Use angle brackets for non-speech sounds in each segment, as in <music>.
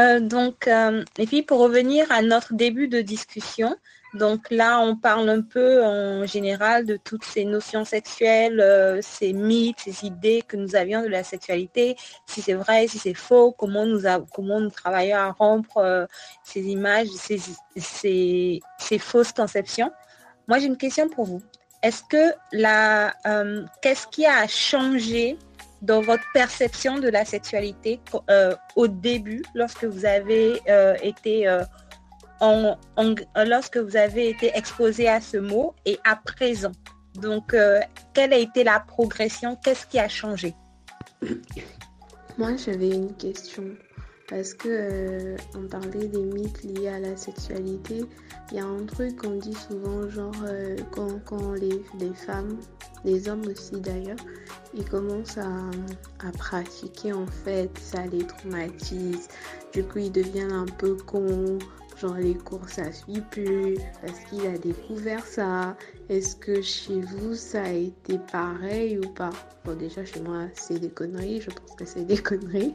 Euh, donc, euh, et puis pour revenir à notre début de discussion, donc là, on parle un peu en général de toutes ces notions sexuelles, euh, ces mythes, ces idées que nous avions de la sexualité, si c'est vrai, si c'est faux, comment nous, comment nous travaillons à rompre ces images, ces, ces, fausses conceptions. Moi, j'ai une question pour vous. Est-ce que la, qu'est-ce qui a changé dans votre perception de la sexualité euh, au début, lorsque vous avez euh, été euh, lorsque vous avez été exposé à ce mot et à présent? Donc, quelle a été la progression? Qu'est-ce qui a changé? Moi, j'avais une question. Parce que on parlait des mythes liés à la sexualité. Il y a un truc qu'on dit souvent, genre quand, quand les, femmes les hommes aussi d'ailleurs, ils commencent à, pratiquer en fait, ça les traumatise. Du coup, ils deviennent un peu cons. Genre les cours ça suit plus parce qu'il a découvert ça. Est-ce que chez vous ça a été pareil ou pas? Bon déjà chez moi c'est des conneries, je pense que c'est des <laughs> conneries.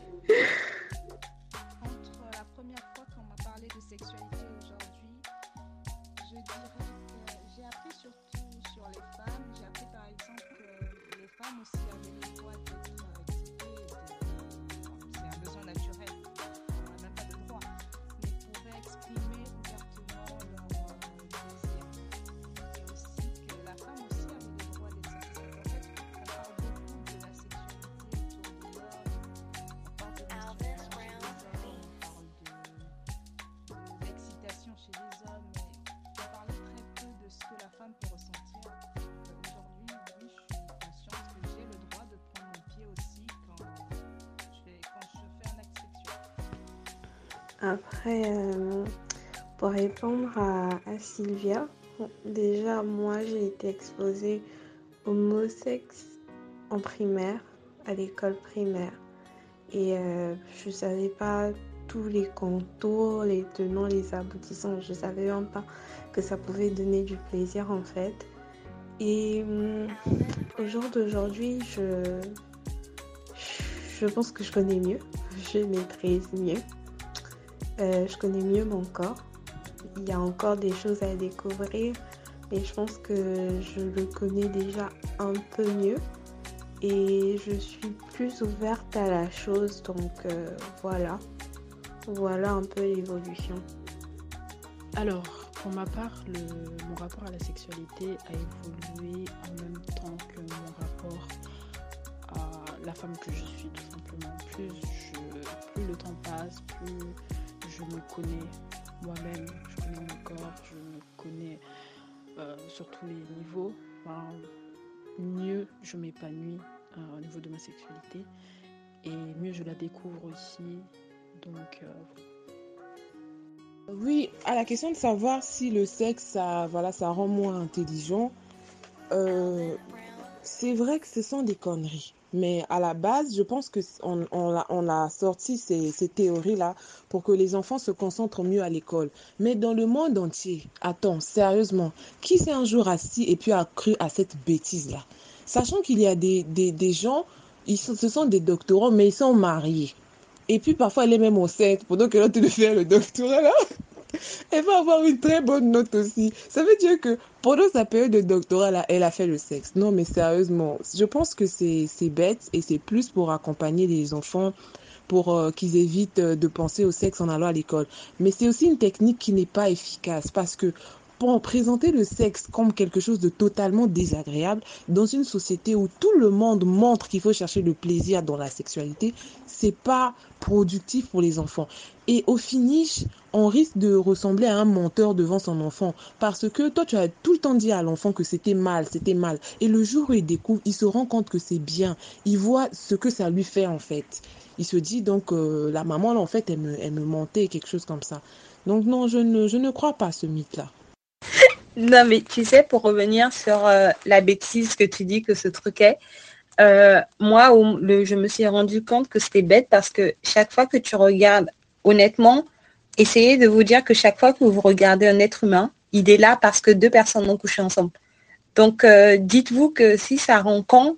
Après, euh, pour répondre à, Sylvia, déjà moi j'ai été exposée au mot sexe en primaire, à l'école primaire. Et euh, je ne savais pas tous les contours, les tenants, les aboutissants. Je ne savais même pas que ça pouvait donner du plaisir en fait. Et hum, au jour d'aujourd'hui, je, je pense que je connais mieux, <laughs> je maîtrise mieux. Euh, je connais mieux mon corps. Il y a encore des choses à découvrir, mais je pense que je le connais déjà un peu mieux et je suis plus ouverte à la chose. Donc euh, voilà, voilà un peu l'évolution. Alors, pour ma part, mon rapport à la sexualité a évolué en même temps que mon rapport à la femme que je suis, tout simplement. Plus, plus le temps passe, plus je me connais moi-même, je connais mon corps, je me connais euh, sur tous les niveaux. mieux je m'épanouis euh, au niveau de ma sexualité et mieux je la découvre aussi. Donc euh, oui, à la question de savoir si le sexe, ça, voilà, ça rend moins intelligent, c'est vrai que ce sont des conneries. Mais à la base, je pense que on, a, sorti ces, théories-là pour que les enfants se concentrent mieux à l'école. Mais dans le monde entier, attends, sérieusement, qui s'est un jour assis et puis a cru à cette bêtise-là? Sachant qu'il y a des, gens, ce sont des doctorants, mais ils sont mariés. Et puis parfois, elle est même au 7, pendant que l'autre de faire le doctorat là. <laughs> Elle va avoir une très bonne note aussi. Ça veut dire que pendant sa période de doctorat, elle a fait le sexe. Non, mais sérieusement, je pense que c'est bête et c'est plus pour accompagner les enfants pour euh, qu'ils évitent euh, de penser au sexe en allant à l'école. Mais c'est aussi une technique qui n'est pas efficace parce que pour présenter le sexe comme quelque chose de totalement désagréable dans une société où tout le monde montre qu'il faut chercher le plaisir dans la sexualité, c'est pas productif pour les enfants. Et au finish, on risque de ressembler à un menteur devant son enfant parce que toi tu as tout le temps dit à l'enfant que c'était mal, c'était mal et le jour où il découvre, il se rend compte que c'est bien. Il voit ce que ça lui fait en fait. Il se dit donc euh, la maman là en fait elle me, elle me mentait quelque chose comme ça. Donc non, je ne, je ne crois pas à ce mythe là. Non, mais tu sais, pour revenir sur euh, la bêtise que tu dis que ce truc est, euh, moi, je me suis rendu compte que c'était bête parce que chaque fois que tu regardes, honnêtement, essayez de vous dire que chaque fois que vous regardez un être humain, il est là parce que deux personnes ont couché ensemble. Donc, euh, dites-vous que si ça rend con,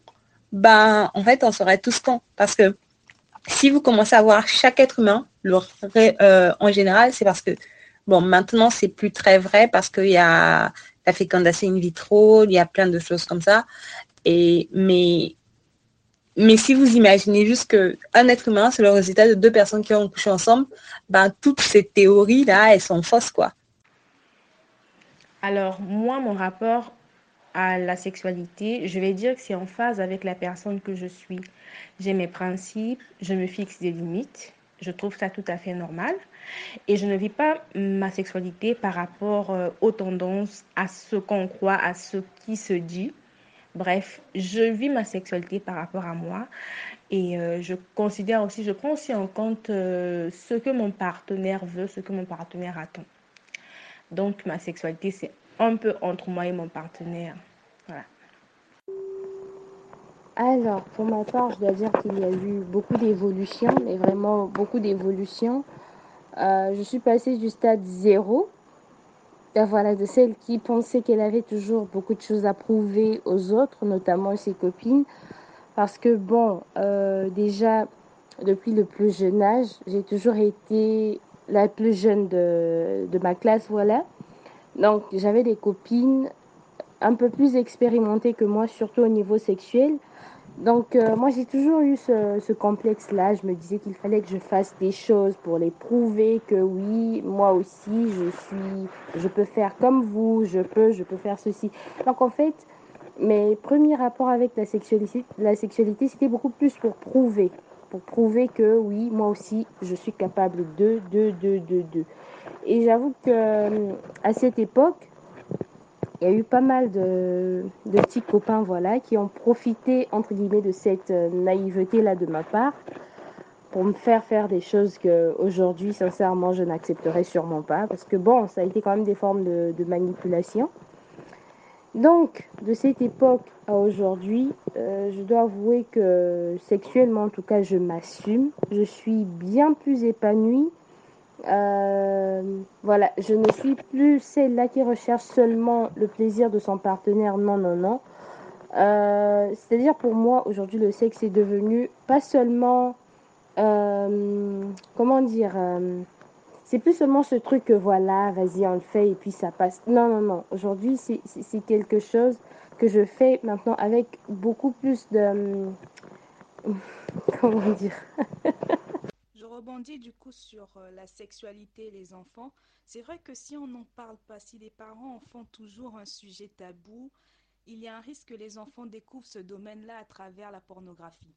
ben, en fait, on serait tous cons. Parce que si vous commencez à voir chaque être humain, en général, c'est parce que, bon, maintenant, c'est plus très vrai parce qu'il y a la fécondation in vitro, il y a plein de choses comme ça. Et, mais, mais si vous imaginez juste qu'un être humain, c'est le résultat de deux personnes qui ont couché ensemble, ben, toutes ces théories-là, elles sont fausses, quoi. Alors, moi, mon rapport à la sexualité, je vais dire que c'est en phase avec la personne que je suis. J'ai mes principes, je me fixe des limites, je trouve ça tout à fait normal. Et je ne vis pas ma sexualité par rapport euh, aux tendances, à ce qu'on croit, à ce qui se dit. Bref, je vis ma sexualité par rapport à moi et euh, je considère aussi, je prends aussi en compte euh, ce que mon partenaire veut, ce que mon partenaire attend. Donc ma sexualité, c'est un peu entre moi et mon partenaire. Alors, pour ma part, je dois dire qu'il y a eu beaucoup d'évolutions, mais vraiment beaucoup d'évolutions. Euh, je suis passée du stade zéro, euh, voilà, de celle qui pensait qu'elle avait toujours beaucoup de choses à prouver aux autres, notamment ses copines. Parce que, bon, euh, déjà, depuis le plus jeune âge, j'ai toujours été la plus jeune de ma classe, voilà. Donc, j'avais des copines un peu plus expérimentées que moi, surtout au niveau sexuel. Donc, euh, moi, j'ai toujours eu ce, ce complexe-là. Je me disais qu'il fallait que je fasse des choses pour les prouver que oui, moi aussi, je suis, je peux faire comme vous, je peux, je peux faire ceci. Donc, en fait, mes premiers rapports avec la sexualité, la sexualité, c'était beaucoup plus pour prouver, pour prouver que oui, moi aussi, je suis capable de, de, de, de, de. Et j'avoue que euh, à cette époque, il y a eu pas mal de, de, petits copains voilà, qui ont profité entre guillemets de cette euh, naïveté là de ma part pour me faire faire des choses que aujourd'hui sincèrement je n'accepterais sûrement pas. Parce que bon ça a été quand même des formes de, manipulation. Donc de cette époque à aujourd'hui euh, je dois avouer que sexuellement en tout cas je m'assume. Je suis bien plus épanouie euh, voilà, je ne suis plus celle-là qui recherche seulement le plaisir de son partenaire. Non, non, non. Euh, C'est-à-dire pour moi, aujourd'hui, le sexe est devenu pas seulement, euh, comment dire, c'est plus seulement ce truc que voilà, vas-y, on le fait et puis ça passe. Non, non, non. Aujourd'hui, c'est quelque chose que je fais maintenant avec beaucoup plus de, <laughs> comment dire? <laughs> rebondis du coup sur euh, la sexualité et les enfants. C'est vrai que si on n'en parle pas, si les parents en font toujours un sujet tabou, il y a un risque que les enfants découvrent ce domaine-là à travers la pornographie.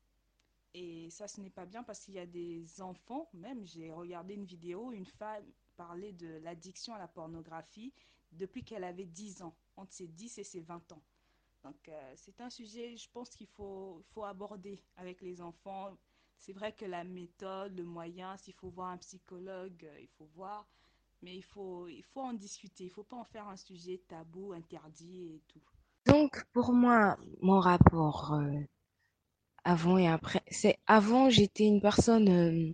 Et ça, ce n'est pas bien parce qu'il y a des enfants, même j'ai regardé une vidéo, une femme parlait de l'addiction à la pornographie depuis qu'elle avait 10 ans, entre ses 10 et ses 20 ans. Donc euh, c'est un sujet, je pense qu'il faut, faut aborder avec les enfants, c'est vrai que la méthode, le moyen, s'il faut voir un psychologue, euh, il faut voir. Mais il faut, il faut en discuter. Il ne faut pas en faire un sujet tabou, interdit et tout. Donc, pour moi, mon rapport euh, avant et après, c'est avant, j'étais une personne. Euh,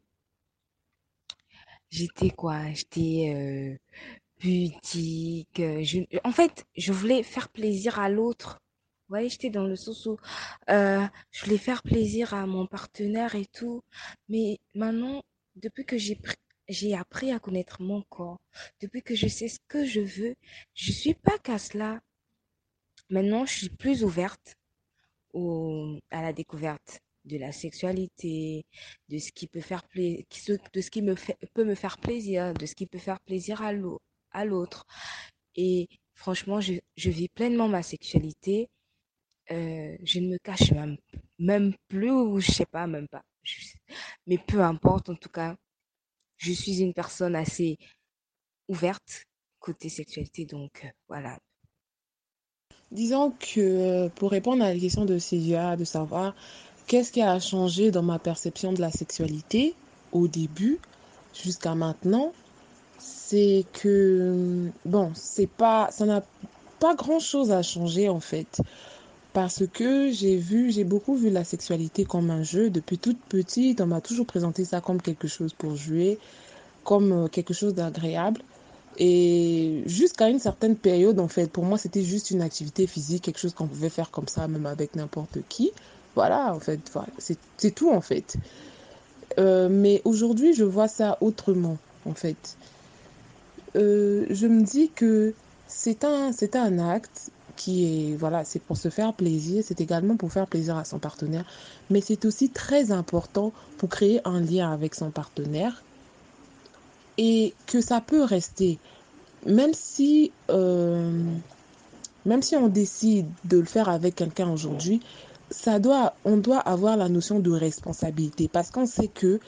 j'étais quoi? J'étais pudique. En fait, je voulais faire plaisir à l'autre. Vous voyez, j'étais dans le sens où euh, je voulais faire plaisir à mon partenaire et tout. Mais maintenant, depuis que j'ai appris à connaître mon corps, depuis que je sais ce que je veux, je suis pas qu'à cela. Maintenant, je suis plus ouverte au, à la découverte de la sexualité, de ce qui peut faire plaisir, de ce qui me peut me faire plaisir, de ce qui peut faire plaisir à l'autre. Et franchement, je, je vis pleinement ma sexualité euh, je ne me cache même, même plus ou je sais pas, même pas. mais peu importe, en tout cas, je suis une personne assez ouverte côté sexualité, donc euh, voilà. Disons que pour répondre à la question de Célia, de savoir qu'est-ce qui a changé dans ma perception de la sexualité au début jusqu'à maintenant, c'est que bon, c'est pas, ça n'a pas grand chose à changer en fait parce que j'ai vu, j'ai beaucoup vu la sexualité comme un jeu. Depuis toute petite, on m'a toujours présenté ça comme quelque chose pour jouer, comme euh, quelque chose d'agréable. Et jusqu'à une certaine période, en fait, pour moi, c'était juste une activité physique, quelque chose qu'on pouvait faire comme ça, même avec n'importe qui. Voilà, en fait, c'est tout, en fait. Euh, mais aujourd'hui, je vois ça autrement, en fait. Euh, je me dis que c'est un, un acte qui est, voilà, c'est pour se faire plaisir, c'est également pour faire plaisir à son partenaire, mais c'est aussi très important pour créer un lien avec son partenaire et que ça peut rester, même si, euh, même si on décide de le faire avec quelqu'un aujourd'hui, ça doit, on doit avoir la notion de responsabilité parce qu'on sait que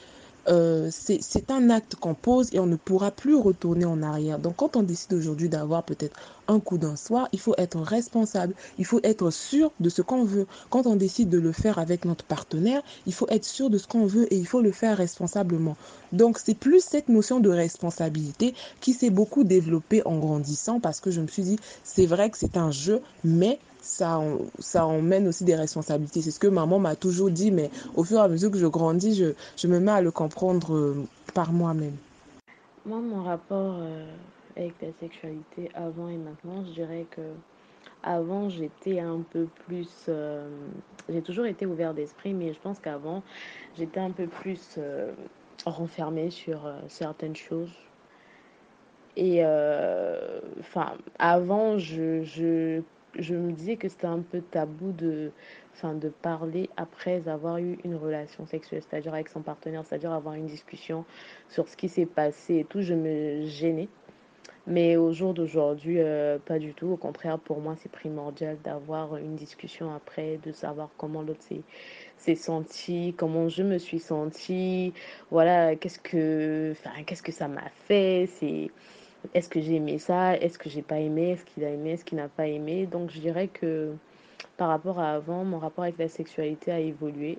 euh, c'est un acte qu'on pose et on ne pourra plus retourner en arrière. Donc quand on décide aujourd'hui d'avoir peut-être un coup d'un soir, il faut être responsable, il faut être sûr de ce qu'on veut. Quand on décide de le faire avec notre partenaire, il faut être sûr de ce qu'on veut et il faut le faire responsablement. Donc c'est plus cette notion de responsabilité qui s'est beaucoup développée en grandissant parce que je me suis dit, c'est vrai que c'est un jeu, mais ça, ça emmène aussi des responsabilités. C'est ce que maman m'a toujours dit, mais au fur et à mesure que je grandis, je, je me mets à le comprendre euh, par moi-même. Moi, mon rapport euh, avec la sexualité avant et maintenant, je dirais que avant, j'étais un peu plus... euh, j'ai toujours été ouvert d'esprit, mais je pense qu'avant, j'étais un peu plus euh, renfermée sur certaines choses. Et enfin, avant, je, je me disais que c'était un peu tabou de, enfin, de parler après avoir eu une relation sexuelle, c'est-à-dire avec son partenaire, c'est-à-dire avoir une discussion sur ce qui s'est passé et tout. Je me gênais. Mais au jour d'aujourd'hui, euh, pas du tout. Au contraire, pour moi, c'est primordial d'avoir une discussion après, de savoir comment l'autre s'est senti, comment je me suis sentie, voilà, qu'est-ce que, qu'est-ce que ça m'a fait, c'est, est-ce que j'ai aimé ça, est-ce que j'ai pas aimé, est-ce qu'il a aimé, est-ce qu'il n'a pas aimé? Donc, je dirais que par rapport à avant, mon rapport avec la sexualité a évolué.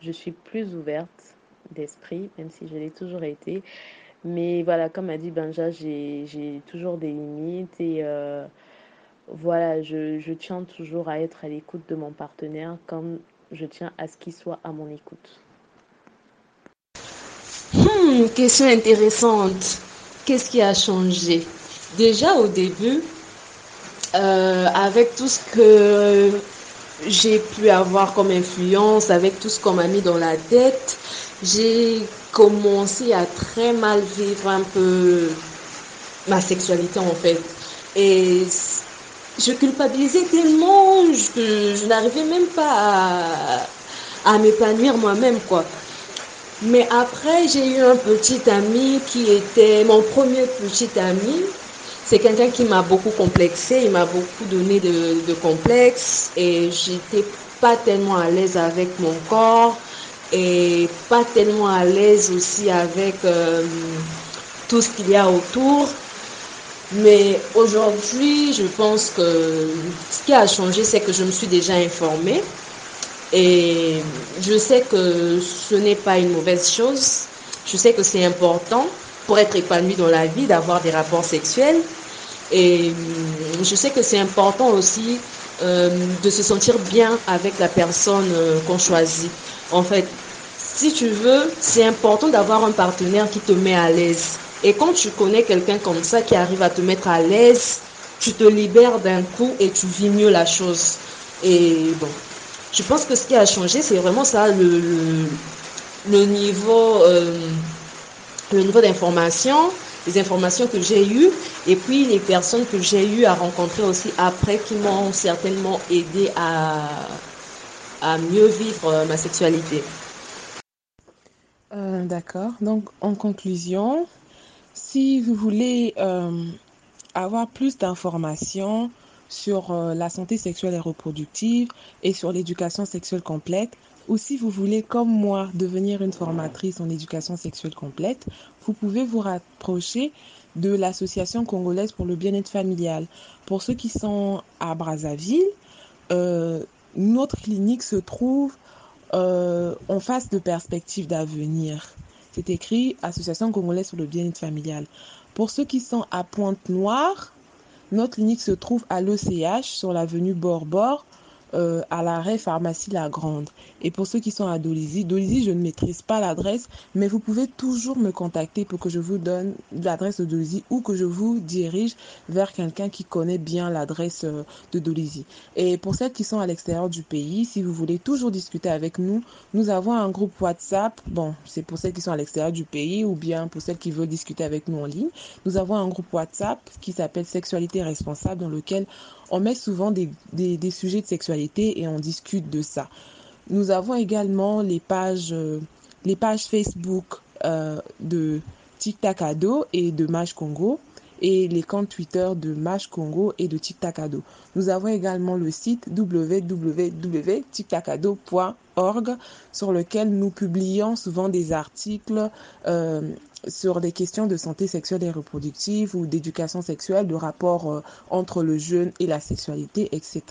Je suis plus ouverte d'esprit, même si je l'ai toujours été. Mais voilà, comme a dit Benja, j'ai, toujours des limites et euh, voilà, je, je tiens toujours à être à l'écoute de mon partenaire comme je tiens à ce qu'il soit à mon écoute. Hmm, question intéressante. Qu'est-ce qui a changé? Déjà au début, euh, avec tout ce que j'ai pu avoir comme influence, avec tout ce qu'on m'a mis dans la tête, j'ai commencé à très mal vivre un peu ma sexualité en fait. Et je culpabilisais tellement que je n'arrivais même pas à, à m'épanouir moi-même quoi. Mais après, j'ai eu un petit ami qui était mon premier petit ami. C'est quelqu'un qui m'a beaucoup complexé, il m'a beaucoup donné de, complexes et j'étais pas tellement à l'aise avec mon corps et pas tellement à l'aise aussi avec euh, tout ce qu'il y a autour. Mais aujourd'hui, je pense que ce qui a changé, c'est que je me suis déjà informée et je sais que ce n'est pas une mauvaise chose. Je sais que c'est important pour être épanoui dans la vie d'avoir des rapports sexuels. Et je sais que c'est important aussi euh, de se sentir bien avec la personne euh, qu'on choisit. En fait, si tu veux, c'est important d'avoir un partenaire qui te met à l'aise. Et quand tu connais quelqu'un comme ça qui arrive à te mettre à l'aise, tu te libères d'un coup et tu vis mieux la chose. Et bon, je pense que ce qui a changé, c'est vraiment ça, le, niveau, euh, niveau d'information, les informations que j'ai eues, et puis les personnes que j'ai eu à rencontrer aussi après qui m'ont certainement aidé à, mieux vivre ma sexualité. Euh, D'accord. Donc, en conclusion, si vous voulez euh, avoir plus d'informations sur euh, la santé sexuelle et reproductive et sur l'éducation sexuelle complète, ou si vous voulez, comme moi, devenir une formatrice en éducation sexuelle complète, vous pouvez vous rapprocher de l'Association congolaise pour le bien-être familial. Pour ceux qui sont à Brazzaville, euh, notre clinique se trouve euh, en face de perspectives d'avenir. C'est écrit Association congolaise pour le bien-être familial. Pour ceux qui sont à Pointe-Noire, notre clinique se trouve à l'ECH sur l'avenue Borbor, euh, à l'arrêt pharmacie La Grande. Et pour ceux qui sont à Dolisie, Dolisie, je ne maîtrise pas l'adresse, mais vous pouvez toujours me contacter pour que je vous donne l'adresse de Dolisie ou que je vous dirige vers quelqu'un qui connaît bien l'adresse euh, de Dolisie. Et pour celles qui sont à l'extérieur du pays, si vous voulez toujours discuter avec nous, nous avons un groupe WhatsApp. Bon, c'est pour celles qui sont à l'extérieur du pays ou bien pour celles qui veulent discuter avec nous en ligne. Nous avons un groupe WhatsApp qui s'appelle Sexualité responsable dans lequel on met souvent des, des, sujets de sexualité et on discute de ça. Nous avons également les pages, euh, les pages Facebook euh, de Tic Tac Ado et de Mage Congo et les comptes Twitter de Mage Congo et de Tic Tac Ado. Nous avons également le site www.tictacado.org sur lequel nous publions souvent des articles euh, sur des questions de santé sexuelle et reproductive ou d'éducation sexuelle, de rapport entre le jeune et la sexualité, etc.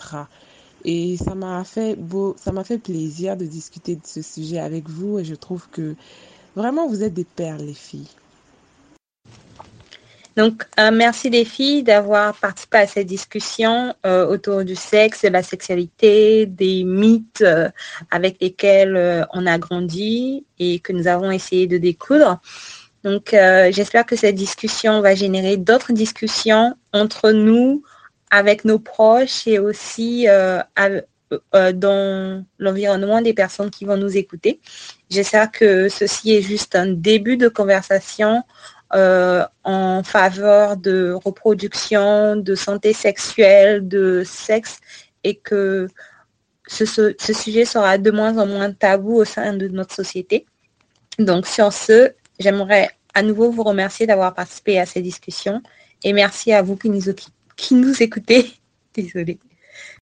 Et ça m'a fait beau, ça m'a fait plaisir de discuter de ce sujet avec vous et je trouve que vraiment vous êtes des perles les filles. Donc, euh, merci les filles d'avoir participé à cette discussion euh, autour du sexe, de la sexualité, des mythes avec lesquels on a grandi et que nous avons essayé de découdre. Donc, euh, j'espère que cette discussion va générer d'autres discussions entre nous, avec nos proches et aussi euh, euh, dans l'environnement des personnes qui vont nous écouter. J'espère que ceci est juste un début de conversation en faveur de reproduction, de santé sexuelle, de sexe et que ce, sujet sera de moins en moins tabou au sein de notre société. Donc sur ce, J'aimerais à nouveau vous remercier d'avoir participé à ces discussions et merci à vous qui nous, qui nous écoutez. Désolée.